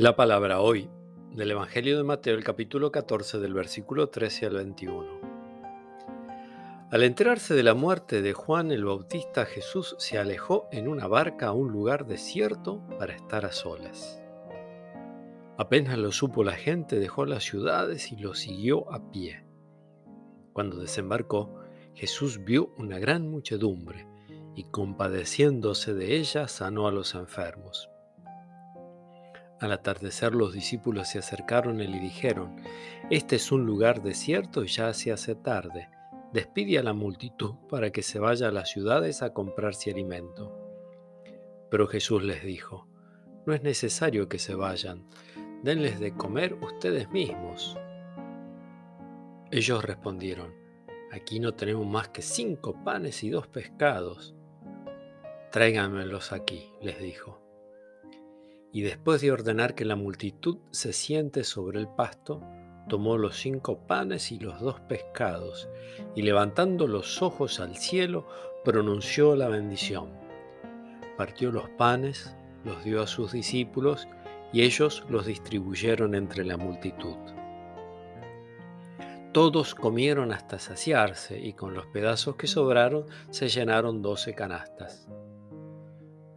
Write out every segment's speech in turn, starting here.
La palabra hoy del Evangelio de Mateo, el capítulo 14, del versículo 13 al 21. Al enterarse de la muerte de Juan el Bautista, Jesús se alejó en una barca a un lugar desierto para estar a solas. Apenas lo supo la gente, dejó las ciudades y lo siguió a pie. Cuando desembarcó, Jesús vio una gran muchedumbre y compadeciéndose de ella sanó a los enfermos al atardecer los discípulos se acercaron y le dijeron, Este es un lugar desierto y ya se hace tarde. Despide a la multitud para que se vaya a las ciudades a comprarse alimento. Pero Jesús les dijo, No es necesario que se vayan, denles de comer ustedes mismos. Ellos respondieron, Aquí no tenemos más que cinco panes y dos pescados. Tráiganmelos aquí, les dijo y después de ordenar que la multitud se siente sobre el pasto, tomó los cinco panes y los dos pescados, y levantando los ojos al cielo, pronunció la bendición. Partió los panes, los dio a sus discípulos, y ellos los distribuyeron entre la multitud. Todos comieron hasta saciarse, y con los pedazos que sobraron se llenaron doce canastas.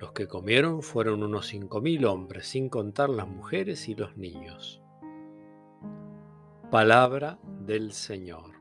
Los que comieron fueron unos cinco mil hombres, sin contar las mujeres y los niños. Palabra del Señor.